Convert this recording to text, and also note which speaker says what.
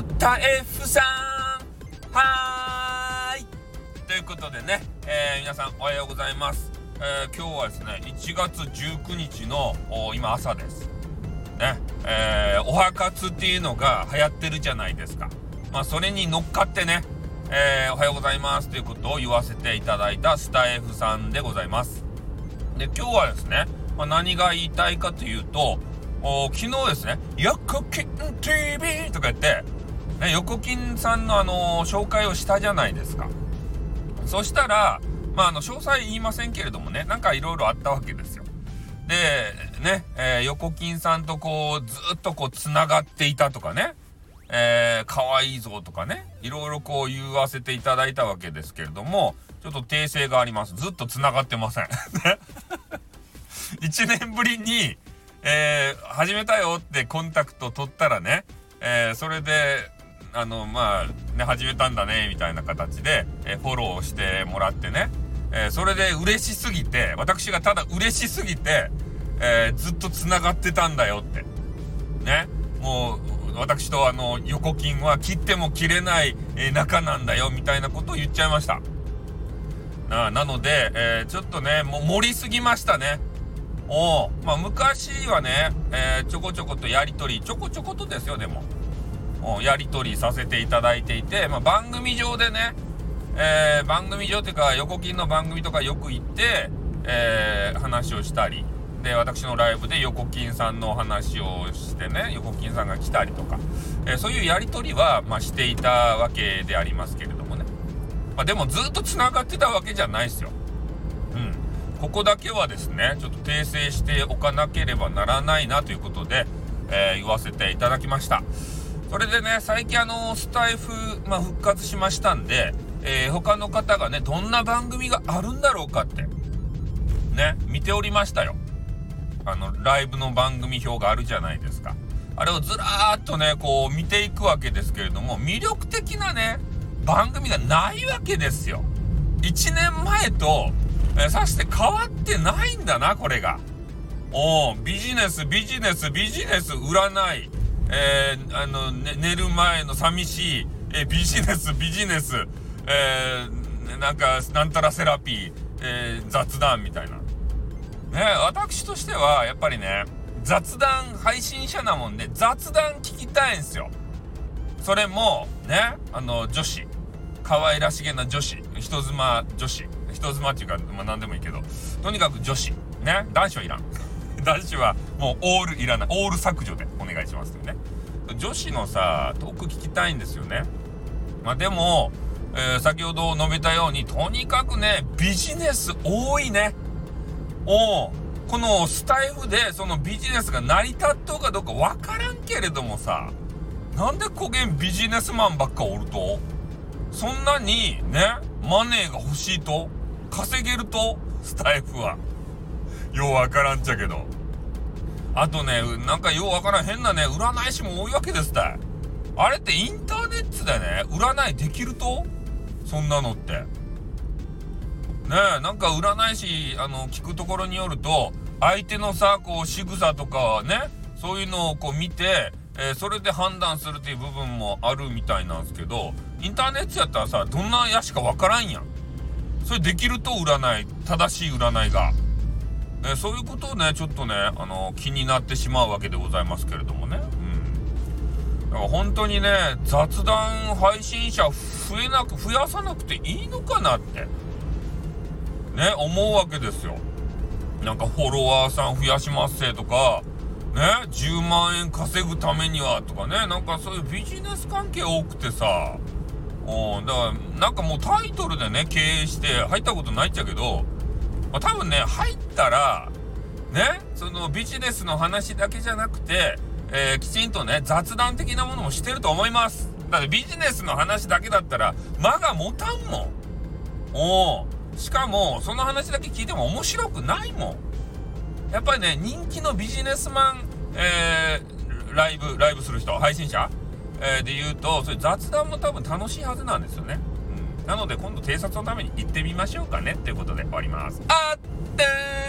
Speaker 1: スタ F さん。はーい。ということでね、えー、皆さんおはようございます、えー、今日はですね1月19日の今朝です。ね。えー、おは活っていうのが流行ってるじゃないですか。まあそれに乗っかってねえー、おはようございます。ということを言わせていただいたスタ F さんでございます。で今日はですね、まあ、何が言いたいかというと昨日ですね、横金 TV とか言って、ね、横金さんのあの、紹介をしたじゃないですか。そしたら、まあ、あの、詳細言いませんけれどもね、なんかいろいろあったわけですよ。で、ね、えー、横金さんとこう、ずっとこう、繋がっていたとかね、えー、可愛いぞとかね、いろいろこう言わせていただいたわけですけれども、ちょっと訂正があります。ずっと繋がってません。1年ぶりに、えー、始めたよってコンタクト取ったらね、えー、それで、あの、まあ、ね、始めたんだね、みたいな形で、え、フォローしてもらってね、えー、それで嬉しすぎて、私がただ嬉しすぎて、えー、ずっと繋がってたんだよって。ね。もう、私とあの、横金は切っても切れない、えー、仲なんだよ、みたいなことを言っちゃいました。ななので、えー、ちょっとね、もう盛りすぎましたね。おまあ昔はね、えー、ちょこちょことやり取りちょこちょことですよでもやり取りさせていただいていて、まあ、番組上でね、えー、番組上っていうか横金の番組とかよく行って、えー、話をしたりで私のライブで横金さんのお話をしてね横金さんが来たりとか、えー、そういうやり取りは、まあ、していたわけでありますけれどもね、まあ、でもずっとつながってたわけじゃないですよ。ここだけはですね、ちょっと訂正しておかなければならないなということで、え、言わせていただきました。それでね、最近あの、スタイフ、まあ、復活しましたんで、えー、他の方がね、どんな番組があるんだろうかって、ね、見ておりましたよ。あの、ライブの番組表があるじゃないですか。あれをずらーっとね、こう見ていくわけですけれども、魅力的なね、番組がないわけですよ。1年前とえさして変わってないんだな、これが。おビジネス、ビジネス、ビジネス、占い、えー、あの、ね、寝る前の寂しい、えー、ビジネス、ビジネス、えー、なんか、なんたらセラピー、えー、雑談みたいな。ね、私としては、やっぱりね、雑談配信者なもんで、雑談聞きたいんですよ。それも、ね、あの、女子。可愛らしげな女子。人妻女子。人妻っていうか、まあ何でもいいけど、とにかく女子。ね。男子はいらん。男子はもうオールいらない。オール削除で願いしますよね。女子のさ、トーク聞きたいんですよね。まあでも、えー、先ほど述べたように、とにかくね、ビジネス多いね。おこのスタイフでそのビジネスが成り立っとうかどうかわからんけれどもさ、なんでこげんビジネスマンばっかおると？そんなにね、マネーが欲しいと？稼げると？スタイフは。ようわからんちゃけど。あとね、なんかようわからん変なね、占い師も多いわけですたい。あれってインターネットでね、占いできると？そんなのって。ねえ、なんか占い師、あの、聞くところによると、相手のさ、こう、仕草とかね、そういうのをこう見て、えー、それで判断するっていう部分もあるみたいなんですけど、インターネットやったらさ、どんなやしかわからんやん。それできると占い、正しい占いが。えそういうことをね、ちょっとね、あの、気になってしまうわけでございますけれどもね。うん。だから本当にね、雑談配信者増えなく、増やさなくていいのかなって、ね、思うわけですよ。なんかフォロワーさん増やしますせとか、ね、10万円稼ぐためにはとかね、なんかそういうビジネス関係多くてさ、うん、だから、なんかもうタイトルでね、経営して入ったことないっちゃけど、まあ、多分ね、入ったら、ね、そのビジネスの話だけじゃなくて、えー、きちんとね、雑談的なものもしてると思います。だってビジネスの話だけだったら、間が持たんもん。おしかも、その話だけ聞いても面白くないもん。やっぱりね、人気のビジネスマン、えー、ライブ、ライブする人、配信者えー、で言うと、それ雑談も多分楽しいはずなんですよね。なので今度偵察のために行ってみましょうかねっていうことで終わります。あってー